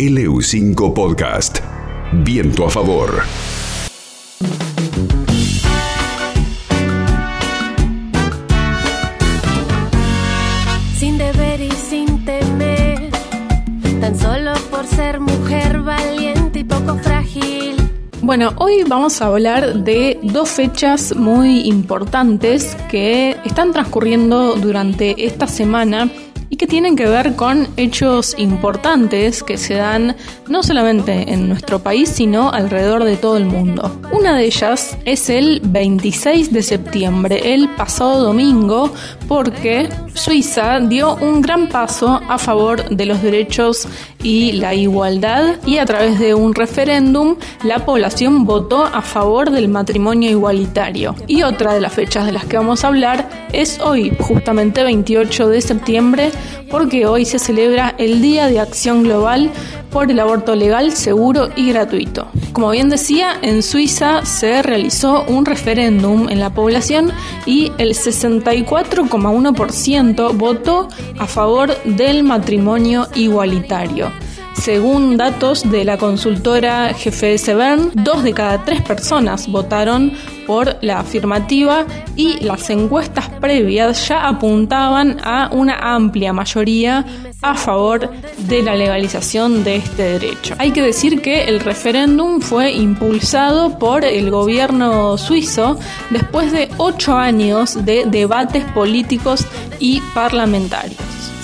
LU5 Podcast. Viento a favor. sin deber y sin temer, tan solo por ser mujer valiente y poco frágil. Bueno, hoy vamos a hablar de dos fechas muy importantes que están transcurriendo durante esta semana y que tienen que ver con hechos importantes que se dan no solamente en nuestro país, sino alrededor de todo el mundo. Una de ellas es el 26 de septiembre, el pasado domingo, porque Suiza dio un gran paso a favor de los derechos y la igualdad y a través de un referéndum la población votó a favor del matrimonio igualitario. Y otra de las fechas de las que vamos a hablar es hoy, justamente 28 de septiembre, porque hoy se celebra el Día de Acción Global por el aborto legal, seguro y gratuito. Como bien decía, en Suiza se realizó un referéndum en la población y el 64,1% votó a favor del matrimonio igualitario. Según datos de la consultora GFS Bern, dos de cada tres personas votaron por la afirmativa y las encuestas previas ya apuntaban a una amplia mayoría a favor de la legalización de este derecho. Hay que decir que el referéndum fue impulsado por el gobierno suizo después de ocho años de debates políticos y parlamentarios.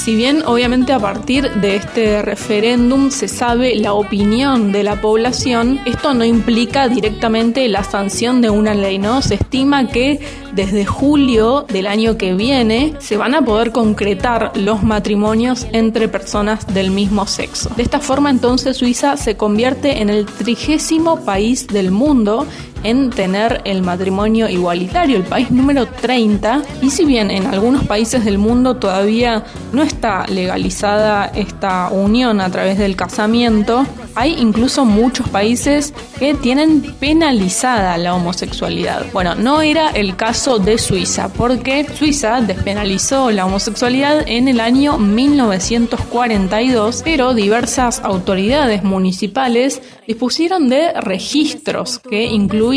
Si bien obviamente a partir de este referéndum se sabe la opinión de la población, esto no implica directamente la sanción de una ley, ¿no? Se estima que desde julio del año que viene se van a poder concretar los matrimonios entre personas del mismo sexo. De esta forma entonces Suiza se convierte en el trigésimo país del mundo en tener el matrimonio igualitario, el país número 30. Y si bien en algunos países del mundo todavía no está legalizada esta unión a través del casamiento, hay incluso muchos países que tienen penalizada la homosexualidad. Bueno, no era el caso de Suiza, porque Suiza despenalizó la homosexualidad en el año 1942, pero diversas autoridades municipales dispusieron de registros que incluían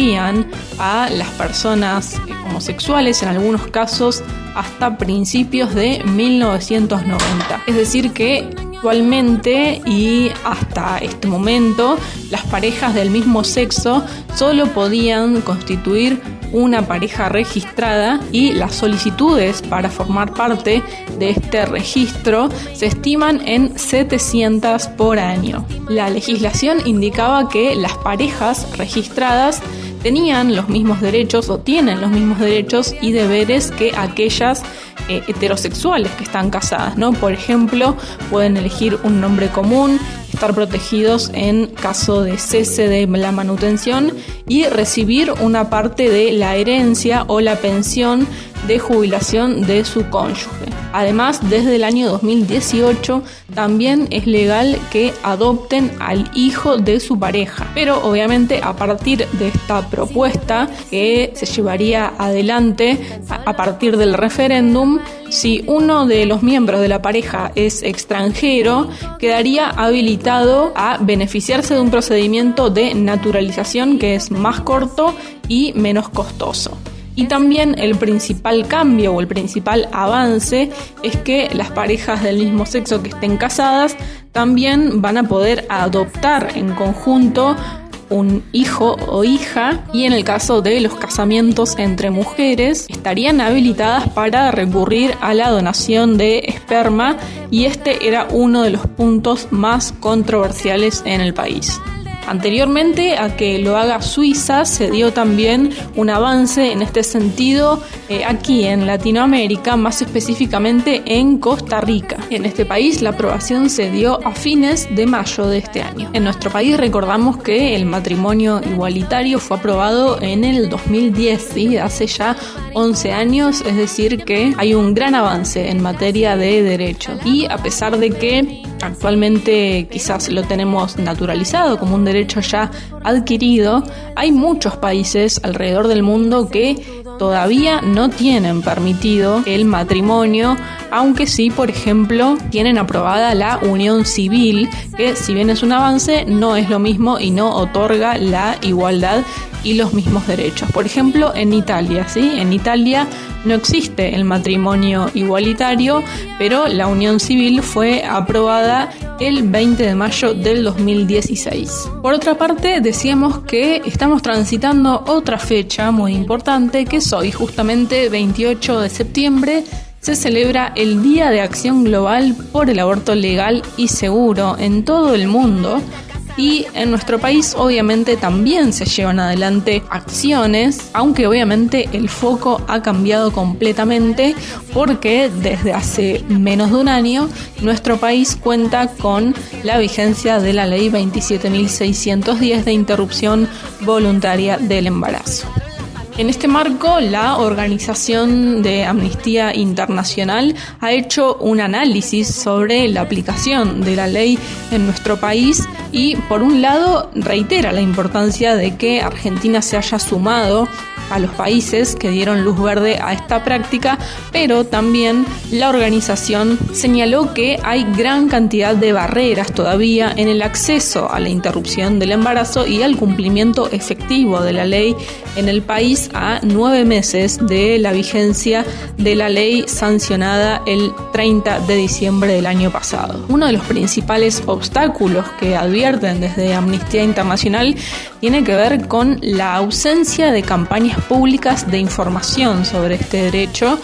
a las personas homosexuales, en algunos casos hasta principios de 1990. Es decir, que Actualmente y hasta este momento, las parejas del mismo sexo solo podían constituir una pareja registrada y las solicitudes para formar parte de este registro se estiman en 700 por año. La legislación indicaba que las parejas registradas tenían los mismos derechos o tienen los mismos derechos y deberes que aquellas eh, heterosexuales que están casadas, ¿no? Por ejemplo, pueden elegir un nombre común, estar protegidos en caso de cese de la manutención y recibir una parte de la herencia o la pensión de jubilación de su cónyuge. Además, desde el año 2018 también es legal que adopten al hijo de su pareja. Pero obviamente a partir de esta propuesta que se llevaría adelante a partir del referéndum, si uno de los miembros de la pareja es extranjero, quedaría habilitado a beneficiarse de un procedimiento de naturalización que es más corto y menos costoso. Y también el principal cambio o el principal avance es que las parejas del mismo sexo que estén casadas también van a poder adoptar en conjunto un hijo o hija y en el caso de los casamientos entre mujeres estarían habilitadas para recurrir a la donación de esperma y este era uno de los puntos más controversiales en el país. Anteriormente a que lo haga Suiza se dio también un avance en este sentido eh, aquí en Latinoamérica, más específicamente en Costa Rica. En este país la aprobación se dio a fines de mayo de este año. En nuestro país recordamos que el matrimonio igualitario fue aprobado en el 2010, ¿sí? hace ya 11 años, es decir que hay un gran avance en materia de derechos. Y a pesar de que actualmente quizás lo tenemos naturalizado como un derecho ya adquirido, hay muchos países alrededor del mundo que todavía no tienen permitido el matrimonio, aunque sí, por ejemplo, tienen aprobada la unión civil, que si bien es un avance, no es lo mismo y no otorga la igualdad y los mismos derechos. Por ejemplo, en Italia, ¿sí? En Italia no existe el matrimonio igualitario, pero la unión civil fue aprobada el 20 de mayo del 2016. Por otra parte, decíamos que estamos transitando otra fecha muy importante, que es hoy, justamente 28 de septiembre, se celebra el Día de Acción Global por el Aborto Legal y Seguro en todo el mundo y en nuestro país obviamente también se llevan adelante acciones, aunque obviamente el foco ha cambiado completamente porque desde hace menos de un año nuestro país cuenta con la vigencia de la ley 27.610 de interrupción voluntaria del embarazo. En este marco, la Organización de Amnistía Internacional ha hecho un análisis sobre la aplicación de la ley en nuestro país y, por un lado, reitera la importancia de que Argentina se haya sumado a los países que dieron luz verde a esta práctica, pero también la organización señaló que hay gran cantidad de barreras todavía en el acceso a la interrupción del embarazo y al cumplimiento efectivo de la ley en el país a nueve meses de la vigencia de la ley sancionada el 30 de diciembre del año pasado. Uno de los principales obstáculos que advierten desde Amnistía Internacional tiene que ver con la ausencia de campañas públicas de información sobre este derecho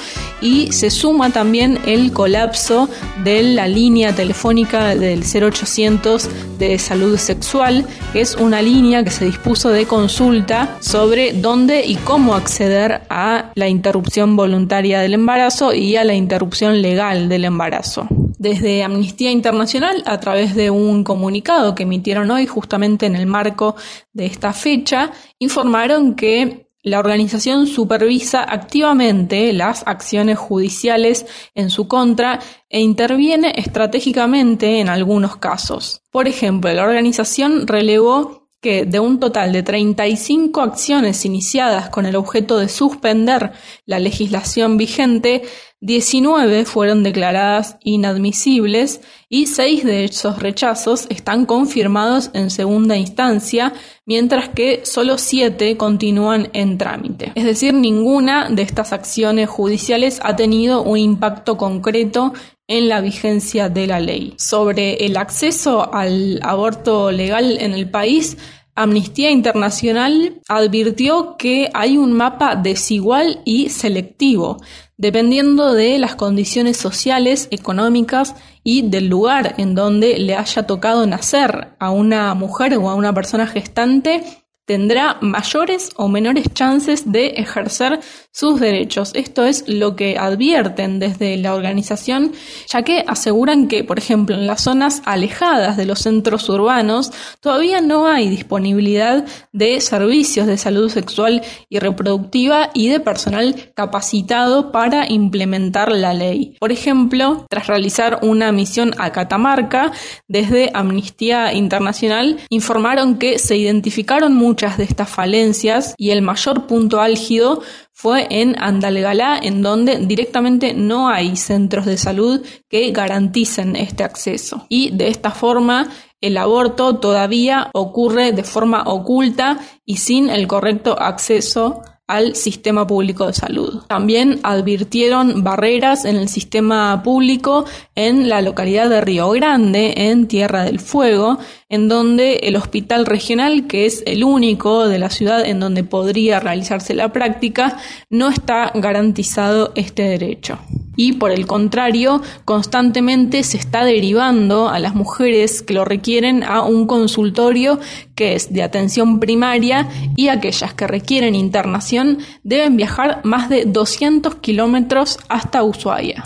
y se suma también el colapso de la línea telefónica del 0800 de salud sexual, que es una línea que se dispuso de consulta sobre dónde y cómo acceder a la interrupción voluntaria del embarazo y a la interrupción legal del embarazo. Desde Amnistía Internacional, a través de un comunicado que emitieron hoy justamente en el marco de esta fecha, informaron que la organización supervisa activamente las acciones judiciales en su contra e interviene estratégicamente en algunos casos. Por ejemplo, la organización relevó que de un total de 35 acciones iniciadas con el objeto de suspender la legislación vigente, 19 fueron declaradas inadmisibles y 6 de esos rechazos están confirmados en segunda instancia, mientras que solo 7 continúan en trámite. Es decir, ninguna de estas acciones judiciales ha tenido un impacto concreto en la vigencia de la ley. Sobre el acceso al aborto legal en el país, Amnistía Internacional advirtió que hay un mapa desigual y selectivo, dependiendo de las condiciones sociales, económicas y del lugar en donde le haya tocado nacer a una mujer o a una persona gestante tendrá mayores o menores chances de ejercer sus derechos. Esto es lo que advierten desde la organización, ya que aseguran que, por ejemplo, en las zonas alejadas de los centros urbanos todavía no hay disponibilidad de servicios de salud sexual y reproductiva y de personal capacitado para implementar la ley. Por ejemplo, tras realizar una misión a Catamarca, desde Amnistía Internacional informaron que se identificaron muchas de estas falencias y el mayor punto álgido fue en Andalgalá, en donde directamente no hay centros de salud que garanticen este acceso. Y de esta forma, el aborto todavía ocurre de forma oculta y sin el correcto acceso al sistema público de salud. También advirtieron barreras en el sistema público en la localidad de Río Grande, en Tierra del Fuego, en donde el hospital regional, que es el único de la ciudad en donde podría realizarse la práctica, no está garantizado este derecho. Y por el contrario, constantemente se está derivando a las mujeres que lo requieren a un consultorio que es de atención primaria y aquellas que requieren internación deben viajar más de 200 kilómetros hasta Ushuaia.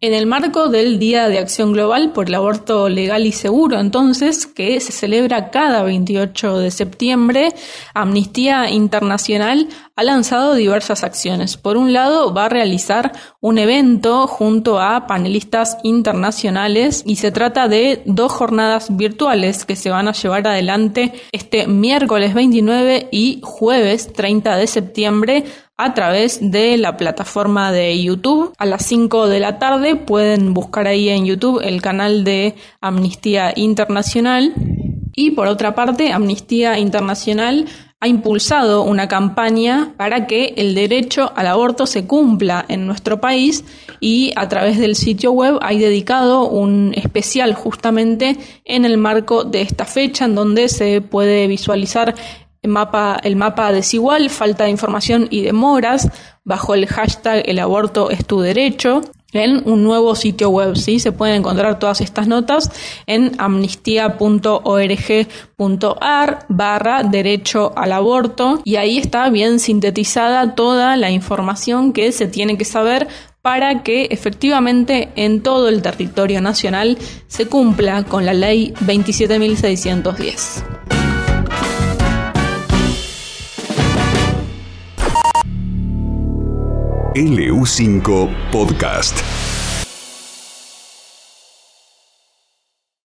En el marco del Día de Acción Global por el Aborto Legal y Seguro, entonces, que se celebra cada 28 de septiembre, Amnistía Internacional ha lanzado diversas acciones. Por un lado, va a realizar un evento junto a panelistas internacionales y se trata de dos jornadas virtuales que se van a llevar adelante este miércoles 29 y jueves 30 de septiembre a través de la plataforma de YouTube. A las 5 de la tarde pueden buscar ahí en YouTube el canal de Amnistía Internacional. Y por otra parte, Amnistía Internacional ha impulsado una campaña para que el derecho al aborto se cumpla en nuestro país y a través del sitio web hay dedicado un especial justamente en el marco de esta fecha en donde se puede visualizar el mapa, el mapa desigual, falta de información y demoras bajo el hashtag el aborto es tu derecho en un nuevo sitio web. ¿sí? Se pueden encontrar todas estas notas en amnistía.org.ar barra derecho al aborto y ahí está bien sintetizada toda la información que se tiene que saber para que efectivamente en todo el territorio nacional se cumpla con la ley 27.610. LU5 Podcast.